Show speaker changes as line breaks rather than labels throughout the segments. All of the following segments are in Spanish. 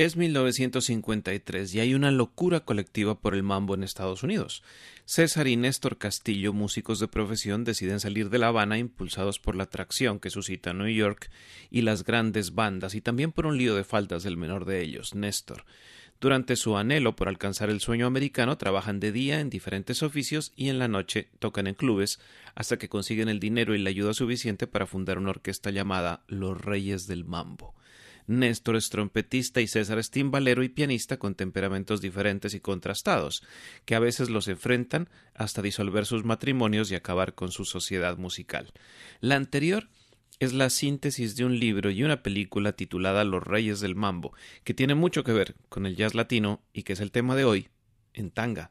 Es 1953 y hay una locura colectiva por el mambo en Estados Unidos. César y Néstor Castillo, músicos de profesión, deciden salir de La Habana impulsados por la atracción que suscita New York y las grandes bandas y también por un lío de faltas del menor de ellos, Néstor. Durante su anhelo por alcanzar el sueño americano, trabajan de día en diferentes oficios y en la noche tocan en clubes hasta que consiguen el dinero y la ayuda suficiente para fundar una orquesta llamada Los Reyes del Mambo. Néstor es trompetista y César es timbalero y pianista con temperamentos diferentes y contrastados, que a veces los enfrentan hasta disolver sus matrimonios y acabar con su sociedad musical. La anterior es la síntesis de un libro y una película titulada Los Reyes del Mambo, que tiene mucho que ver con el jazz latino y que es el tema de hoy en tanga.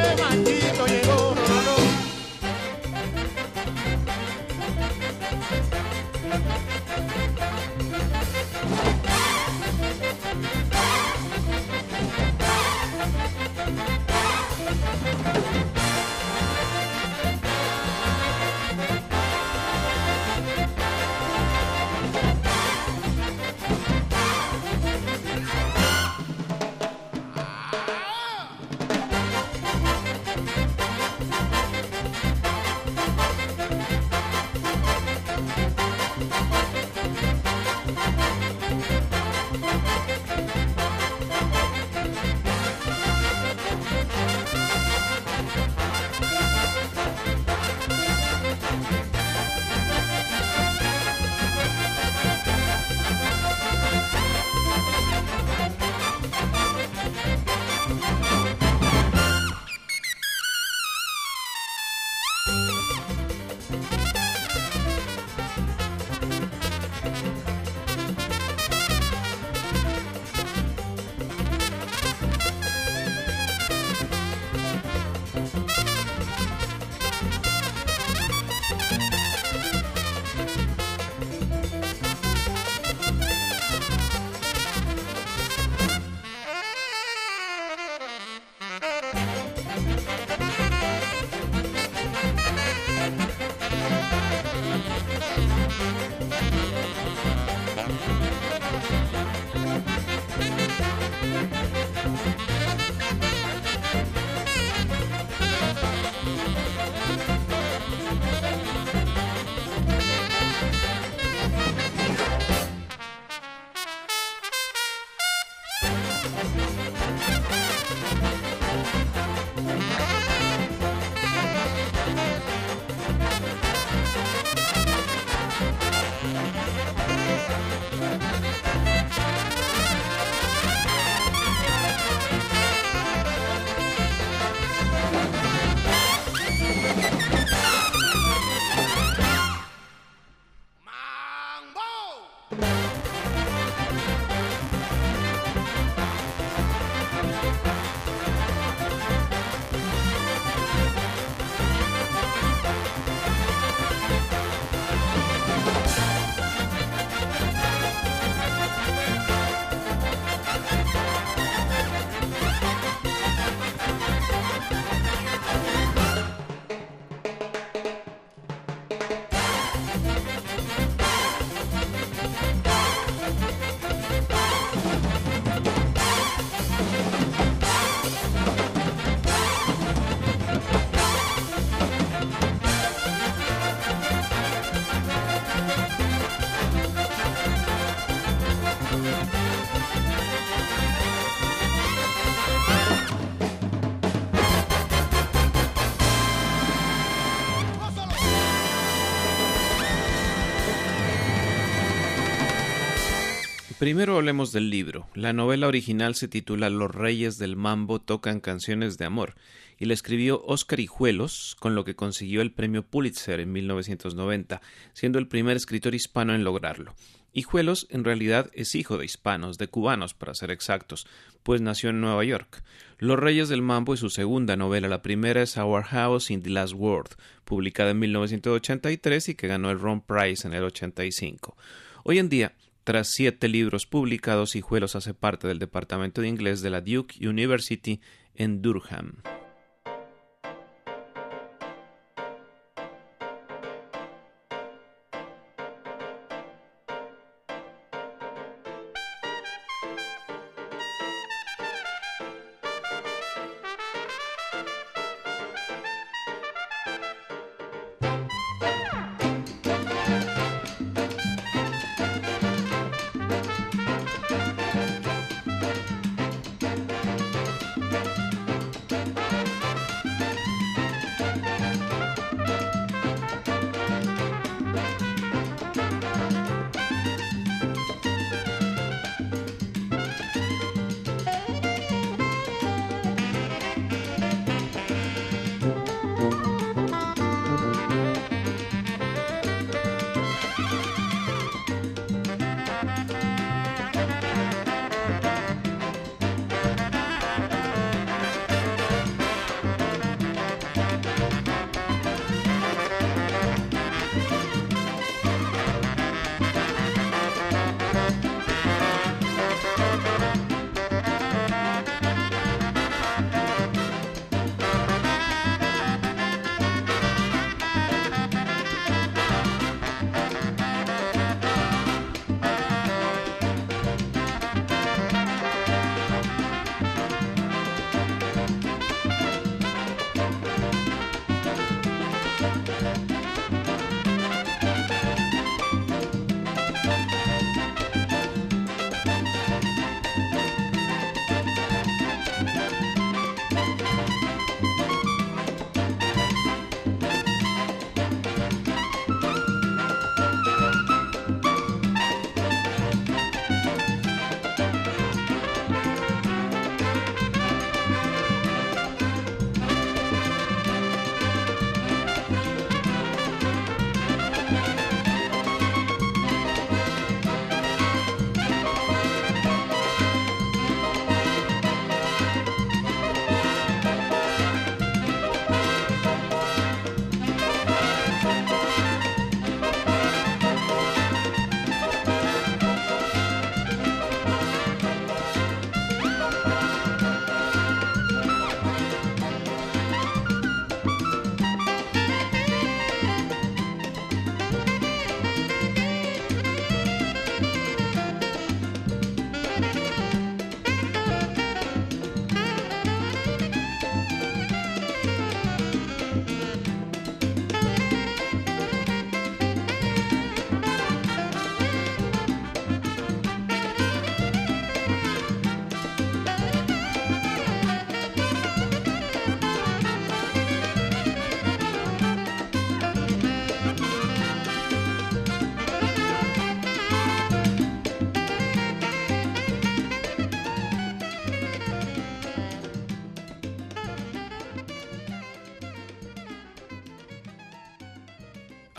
Primero hablemos del libro. La novela original se titula Los Reyes del Mambo tocan canciones de amor y la escribió Oscar Hijuelos, con lo que consiguió el premio Pulitzer en 1990, siendo el primer escritor hispano en lograrlo. Hijuelos en realidad es hijo de hispanos, de cubanos para ser exactos, pues nació en Nueva York. Los Reyes del Mambo es su segunda novela, la primera es Our House in the Last World, publicada en 1983 y que ganó el Ron Prize en el 85. Hoy en día, tras siete libros publicados, Hijuelos hace parte del departamento de inglés de la Duke University en Durham.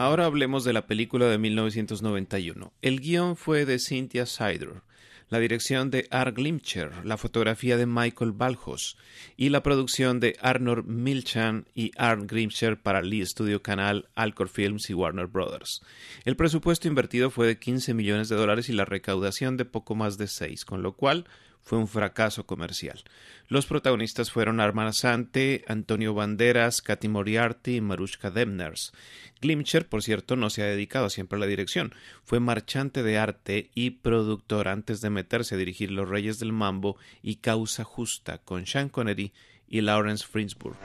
Ahora hablemos de la película de 1991. El guion fue de Cynthia Sider, la dirección de Art Glimcher, la fotografía de Michael Balhos y la producción de Arnold Milchan y Art Glimcher para Lee Studio Canal, Alcor Films y Warner Brothers. El presupuesto invertido fue de 15 millones de dólares y la recaudación de poco más de 6, con lo cual fue un fracaso comercial. Los protagonistas fueron Armand Sante, Antonio Banderas, Katy Moriarty y Marushka Demners. Glimcher, por cierto, no se ha dedicado siempre a la dirección. Fue marchante de arte y productor antes de meterse a dirigir Los Reyes del Mambo y Causa Justa con Sean Connery y Lawrence Frisburg.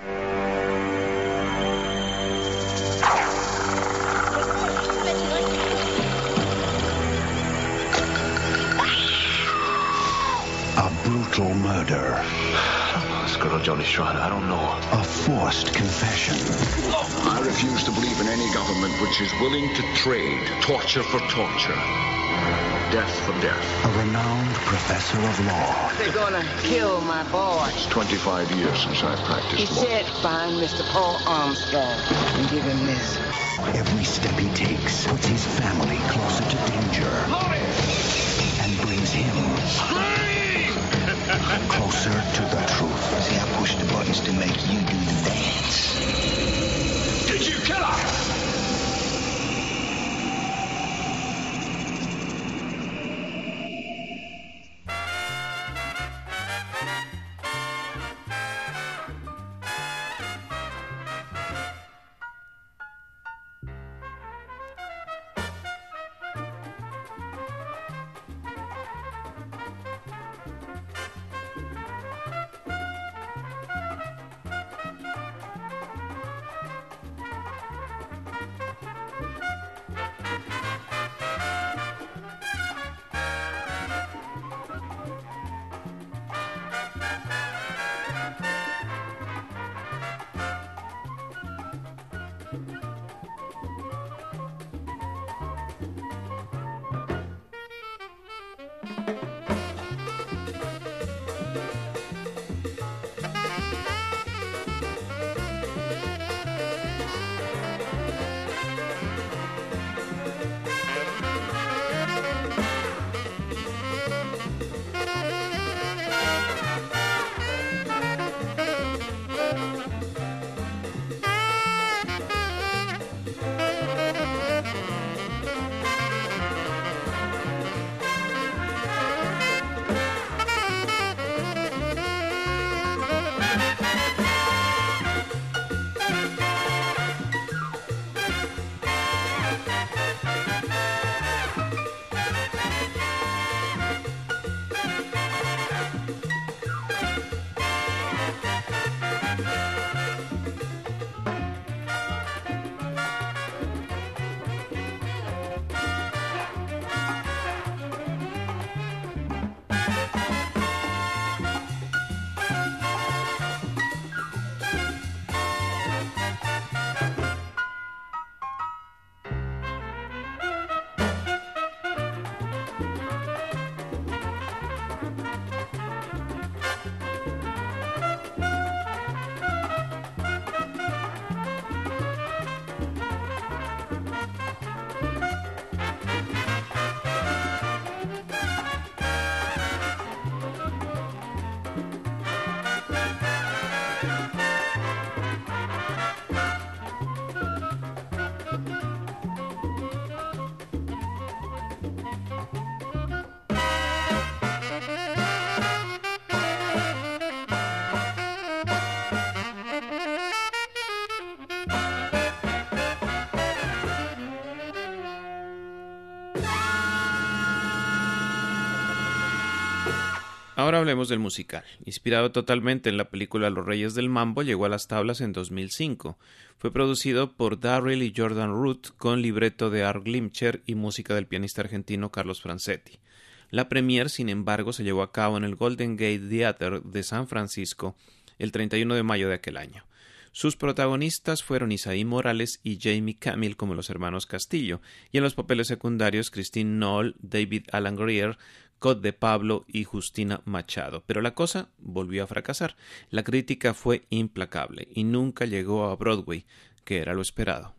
Brutal murder.
This girl, Jody Schreider, I don't know.
A forced confession.
I refuse to believe in any government which is willing to trade torture for torture, death for death.
A renowned professor of law.
They're gonna kill my boy.
It's 25 years since I
He
practiced law.
said find Mr. Paul Armstrong and give him this.
Every step he takes puts his family closer to danger. And brings him closer to the truth.
See, I push the buttons to make you do the dance.
Did you kill her?
Ahora hablemos del musical. Inspirado totalmente en la película Los Reyes del Mambo, llegó a las tablas en 2005. Fue producido por Darryl y Jordan Root con libreto de Art Glimcher y música del pianista argentino Carlos Francetti. La premier, sin embargo, se llevó a cabo en el Golden Gate Theater de San Francisco el 31 de mayo de aquel año. Sus protagonistas fueron Isaí Morales y Jamie Camille como los hermanos Castillo, y en los papeles secundarios Christine Knoll, David Alan Greer, Cod de Pablo y Justina Machado. Pero la cosa volvió a fracasar. La crítica fue implacable y nunca llegó a Broadway, que era lo esperado.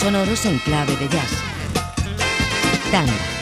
Sonoros en clave de jazz. Tanga.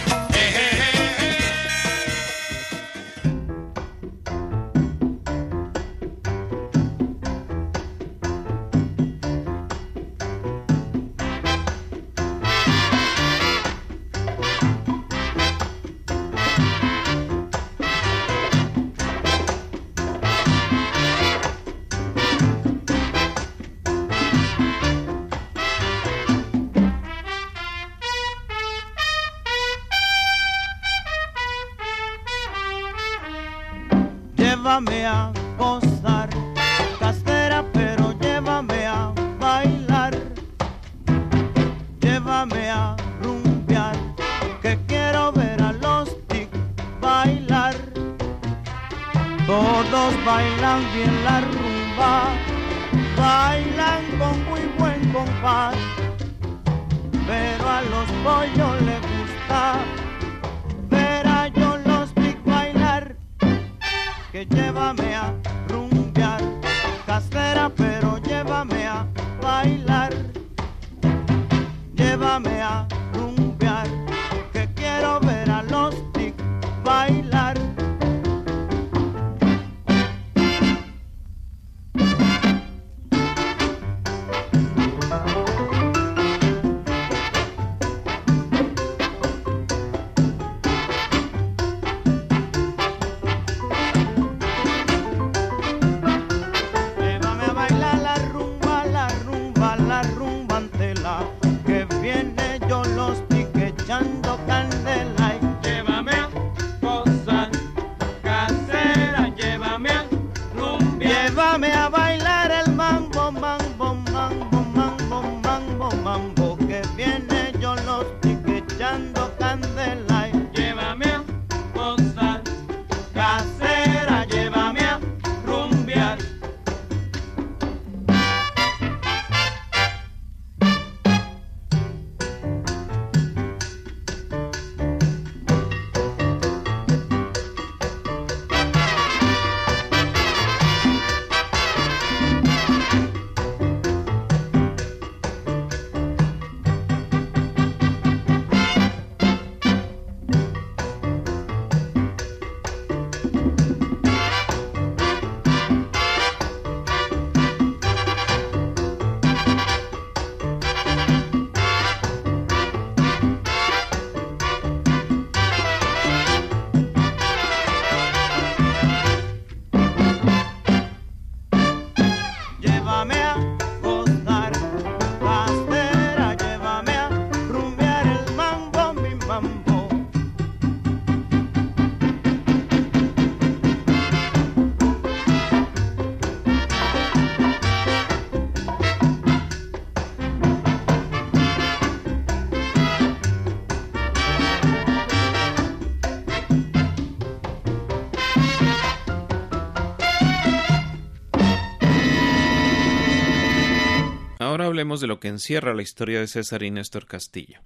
Hablemos de lo que encierra la historia de César y Néstor Castillo.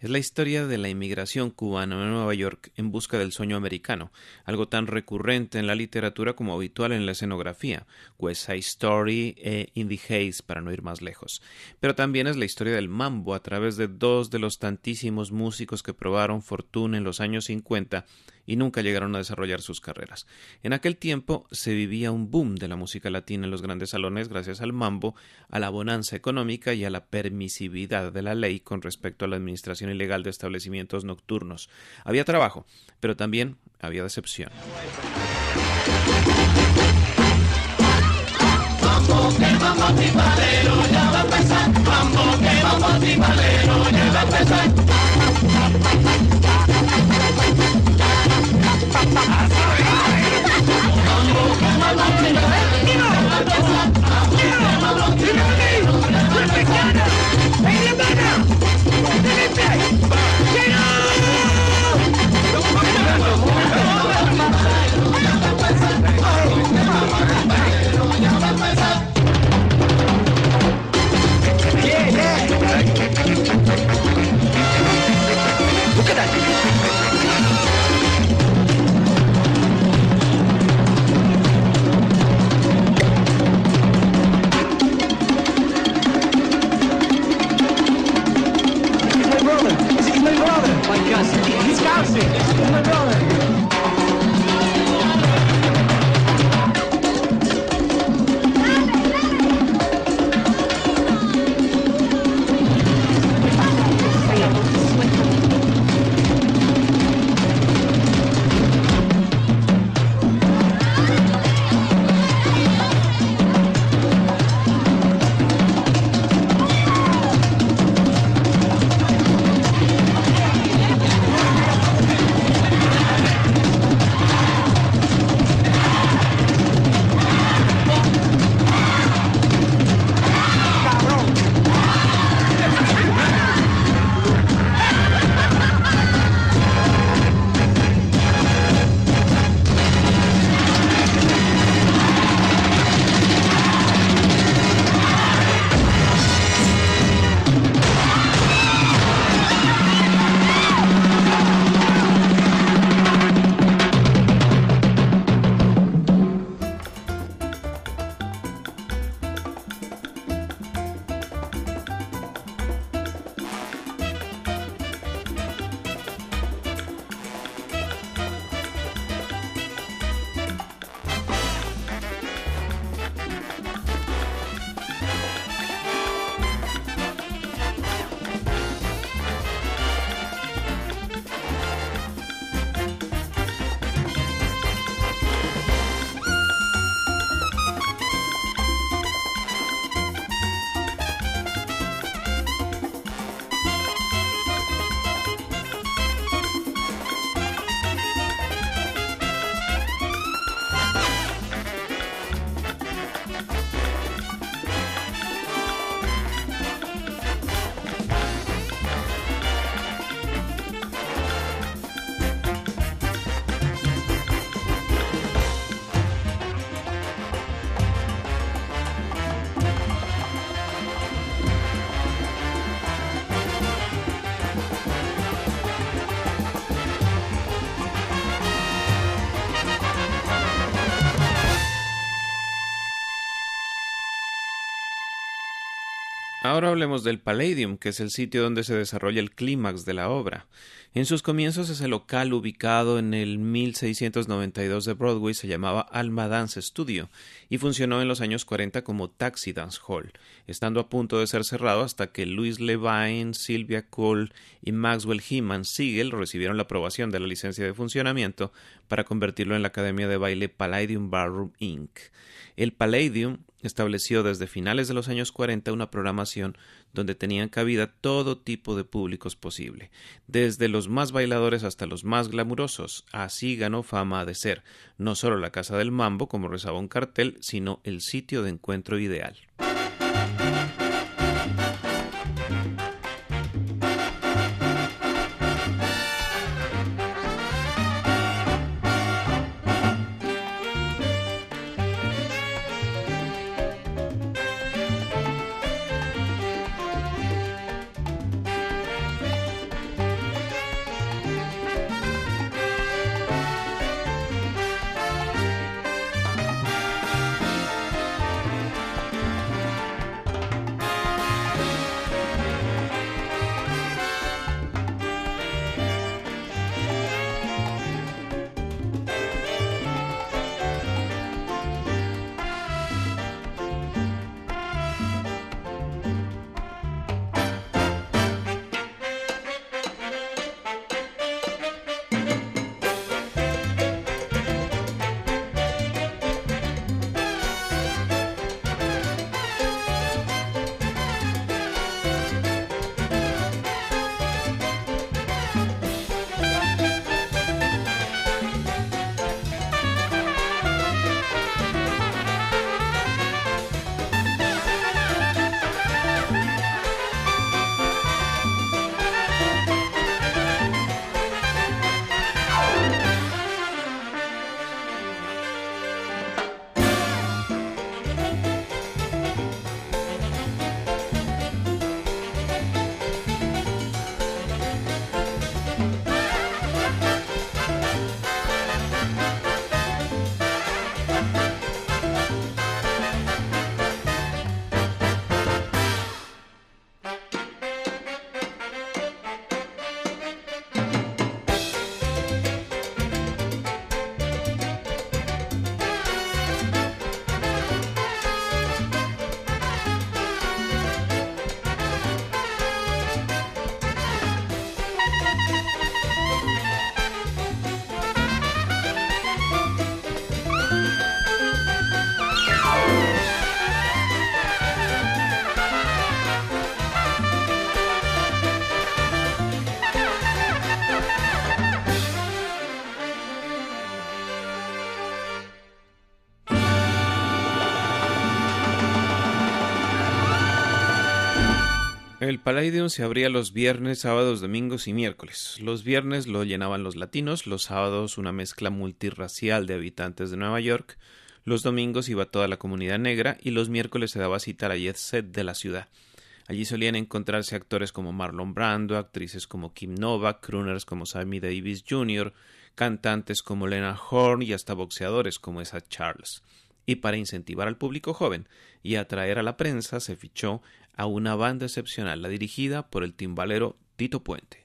Es la historia de la inmigración cubana a Nueva York en busca del sueño americano, algo tan recurrente en la literatura como habitual en la escenografía, West Side Story e In the Haze, para no ir más lejos. Pero también es la historia del mambo a través de dos de los tantísimos músicos que probaron fortuna en los años 50 y nunca llegaron a desarrollar sus carreras. En aquel tiempo se vivía un boom de la música latina en los grandes salones gracias al mambo, a la bonanza económica y a la permisividad de la ley con respecto a la administración ilegal de establecimientos nocturnos. Había trabajo, pero también había decepción.
Yeah, yeah. 信。我们让。
Ahora hablemos del Palladium, que es el sitio donde se desarrolla el clímax de la obra. En sus comienzos ese local ubicado en el 1692 de Broadway se llamaba Alma Dance Studio y funcionó en los años 40 como Taxi Dance Hall, estando a punto de ser cerrado hasta que Louis Levine, Sylvia Cole y Maxwell Heeman Siegel recibieron la aprobación de la licencia de funcionamiento para convertirlo en la Academia de Baile Palladium Ballroom Inc. El Palladium estableció desde finales de los años 40 una programación donde tenían cabida todo tipo de públicos posible, desde los más bailadores hasta los más glamurosos. Así ganó fama de ser no solo la casa del mambo, como rezaba un cartel, sino el sitio de encuentro ideal. El Palladium se abría los viernes, sábados, domingos y miércoles. Los viernes lo llenaban los latinos, los sábados una mezcla multirracial de habitantes de Nueva York, los domingos iba toda la comunidad negra y los miércoles se daba cita a la jet set de la ciudad. Allí solían encontrarse actores como Marlon Brando, actrices como Kim Novak, crooners como Sammy Davis Jr., cantantes como Lena Horne y hasta boxeadores como esa Charles y para incentivar al público joven y atraer a la prensa se fichó a una banda excepcional, la dirigida por el timbalero Tito Puente.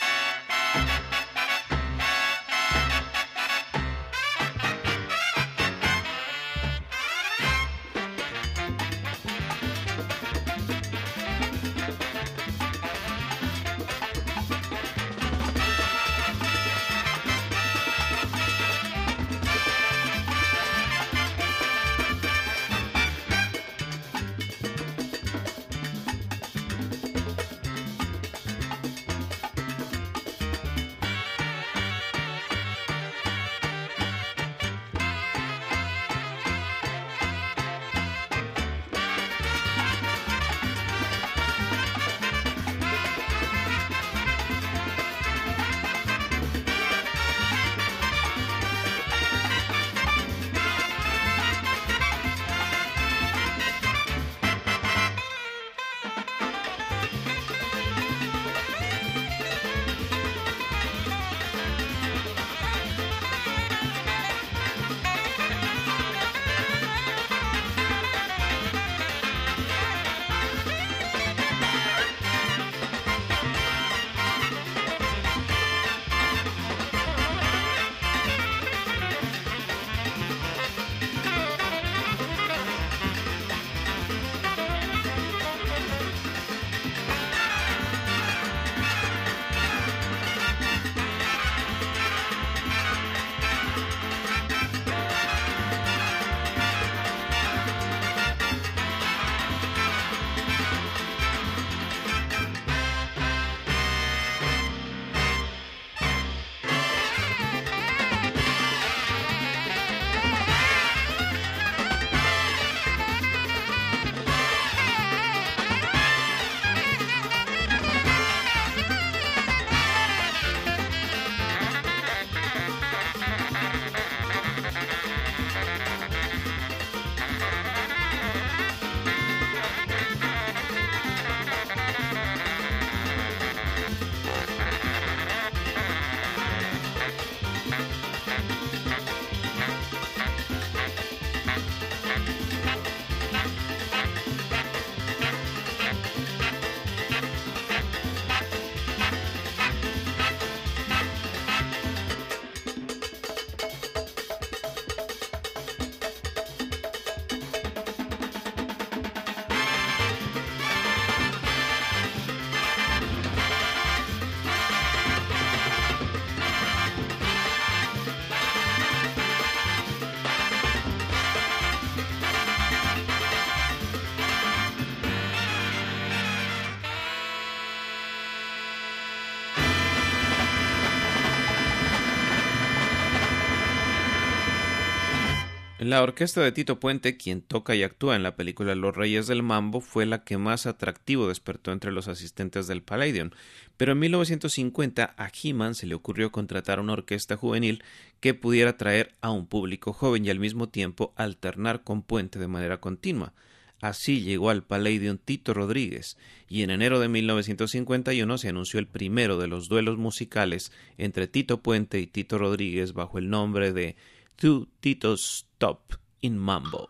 La orquesta de Tito Puente, quien toca y actúa en la película Los Reyes del Mambo, fue la que más atractivo despertó entre los asistentes del Palladium, pero en 1950 a He-Man se le ocurrió contratar una orquesta juvenil que pudiera traer a un público joven y al mismo tiempo alternar con Puente de manera continua. Así llegó al Palladium Tito Rodríguez, y en enero de 1951 se anunció el primero de los duelos musicales entre Tito Puente y Tito Rodríguez bajo el nombre de Two Titos Top in Mambo.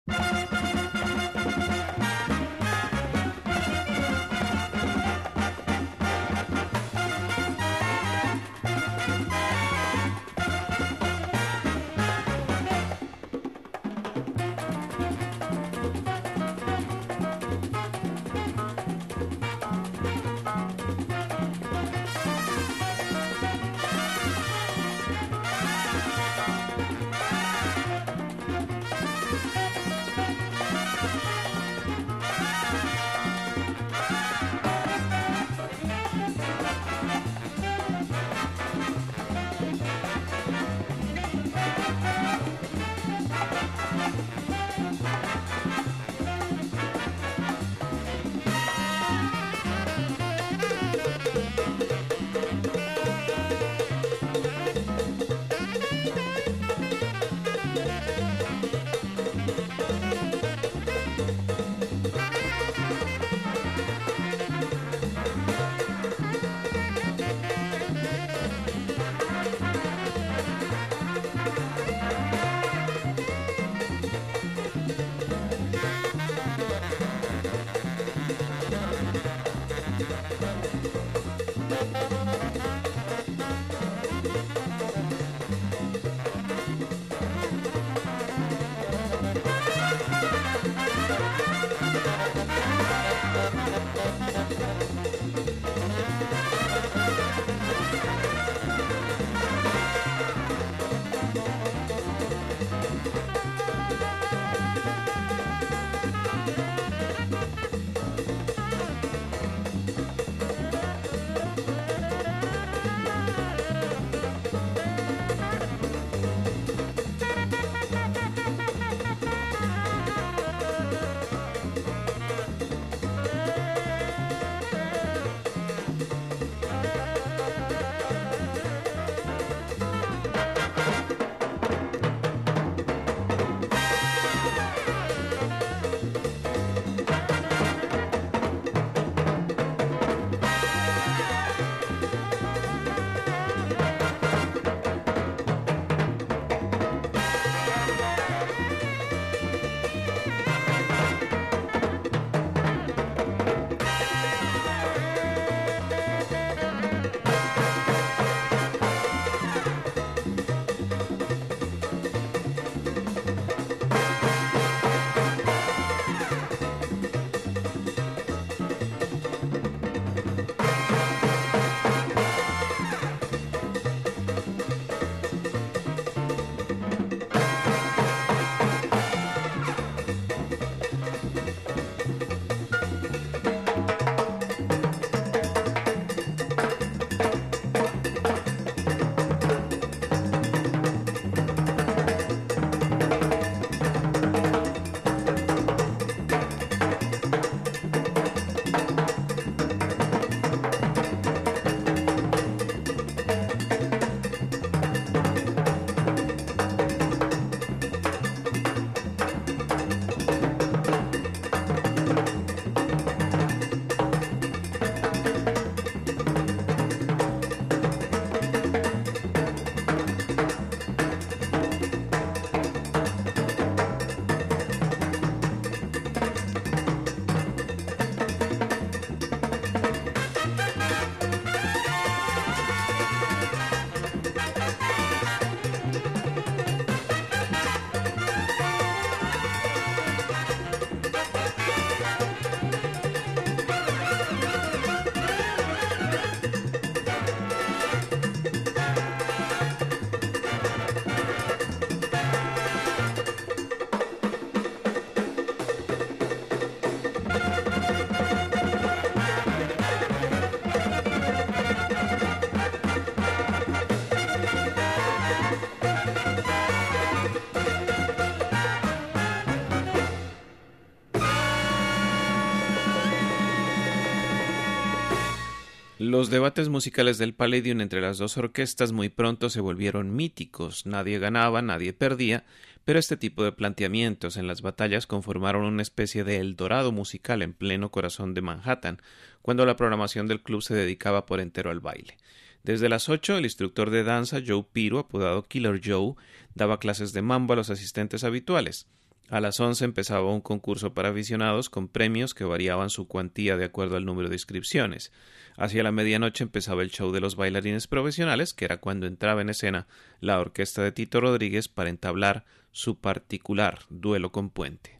Los debates musicales del Palladium entre las dos orquestas muy pronto se volvieron míticos. Nadie ganaba, nadie perdía, pero este tipo de planteamientos en las batallas conformaron una especie de Eldorado musical en pleno corazón de Manhattan, cuando la programación del club se dedicaba por entero al baile. Desde las ocho, el instructor de danza Joe Piro, apodado Killer Joe, daba clases de mambo a los asistentes habituales. A las once empezaba un concurso para aficionados con premios que variaban su cuantía de acuerdo al número de inscripciones. Hacia la medianoche empezaba el show de los bailarines profesionales, que era cuando entraba en escena la orquesta de Tito Rodríguez para entablar su particular duelo con Puente.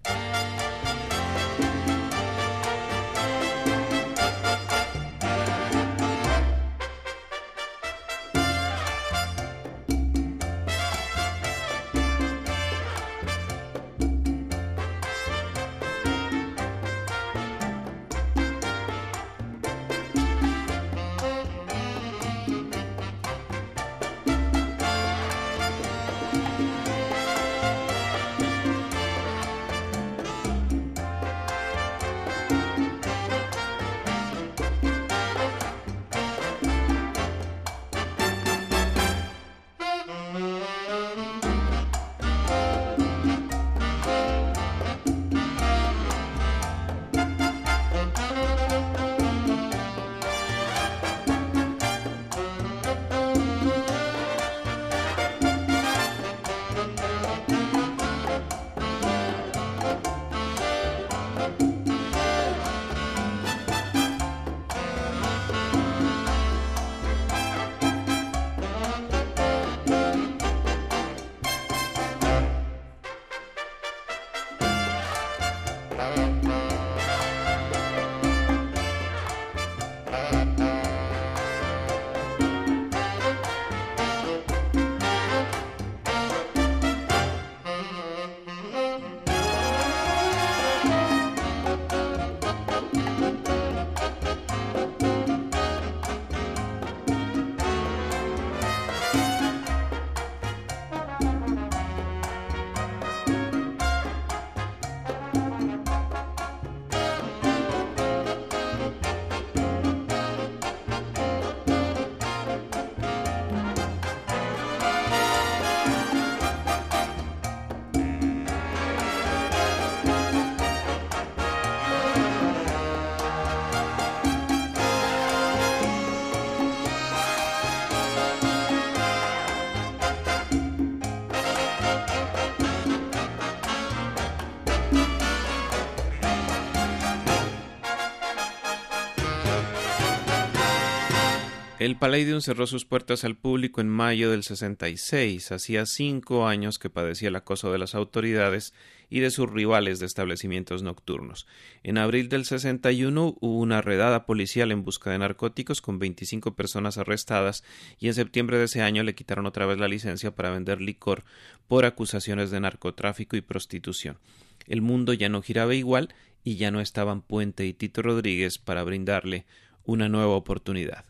El Palladium cerró sus puertas al público en mayo del 66. Hacía cinco años que padecía el acoso de las autoridades y de sus rivales de establecimientos nocturnos. En abril del 61 hubo una redada policial en busca de narcóticos con 25 personas arrestadas y en septiembre de ese año le quitaron otra vez la licencia para vender licor por acusaciones de narcotráfico y prostitución. El mundo ya no giraba igual y ya no estaban Puente y Tito Rodríguez para brindarle una nueva oportunidad.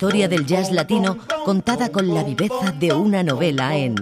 Historia del jazz latino contada con la viveza de una novela en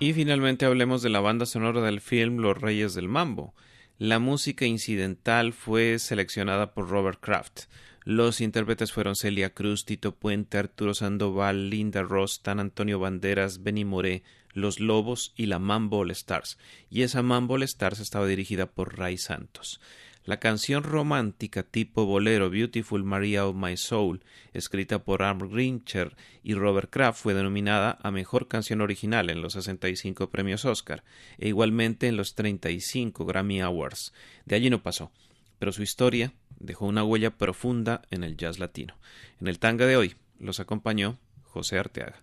Y finalmente hablemos de la banda sonora del film Los Reyes del Mambo. La música incidental fue seleccionada por Robert Kraft. Los intérpretes fueron Celia Cruz, Tito Puente, Arturo Sandoval, Linda Ross, Tan Antonio Banderas, Benny Moré, Los Lobos y la Mambo All Stars. Y esa Mambo All Stars estaba dirigida por Ray Santos. La canción romántica tipo bolero Beautiful Maria of My Soul, escrita por Arm Grincher y Robert Kraft, fue denominada a Mejor Canción Original en los 65 premios Oscar e igualmente en los 35 Grammy Awards. De allí no pasó, pero su historia dejó una huella profunda en el jazz latino. En el tanga de hoy los acompañó José Arteaga.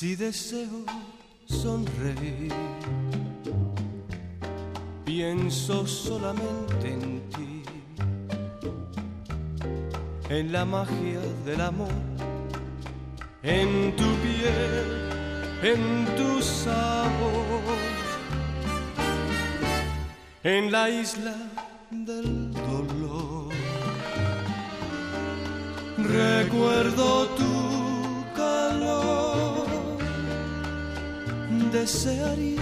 Deseo sonreír. Pienso solamente en ti, en la magia del amor, en tu piel, en tu sabor, en la isla del dolor. Recuerdo tu desearía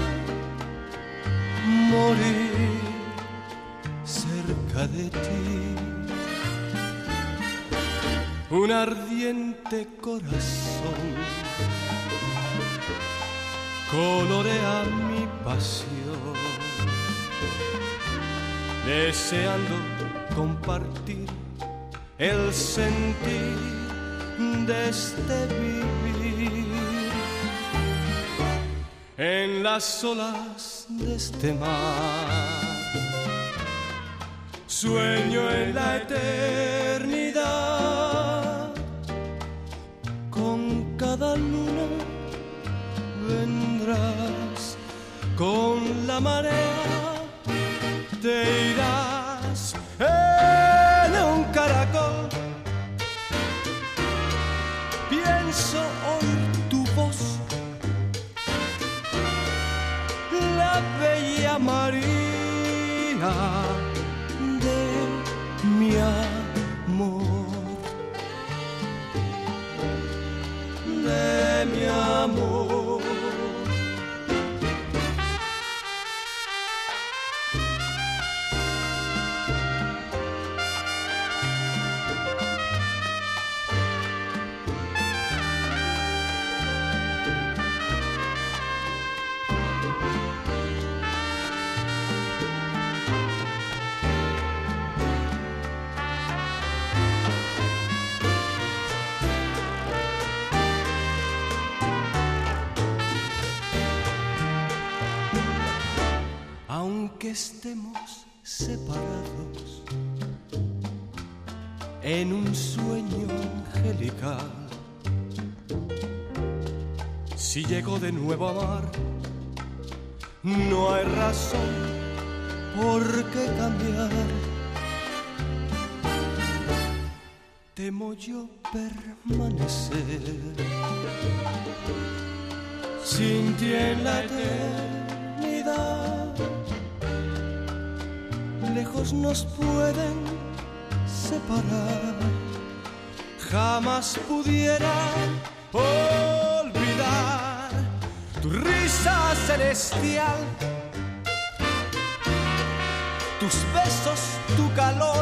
morir cerca de ti. Un ardiente corazón colorea mi pasión, deseando compartir el sentir de este vivir en las olas de este mar. Sueño en la eternidad, con cada luna vendrás, con la marea te irás María estemos separados en un sueño angelical. Si llego de nuevo a amar, no hay razón por qué cambiar. Temo yo permanecer sin ti en la eternidad lejos nos pueden separar. Jamás pudiera olvidar tu risa celestial, tus besos, tu calor.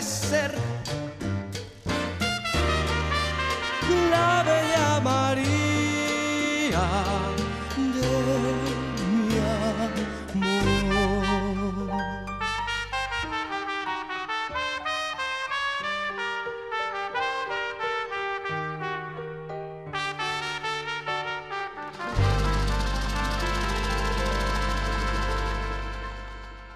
parecer. La bella María.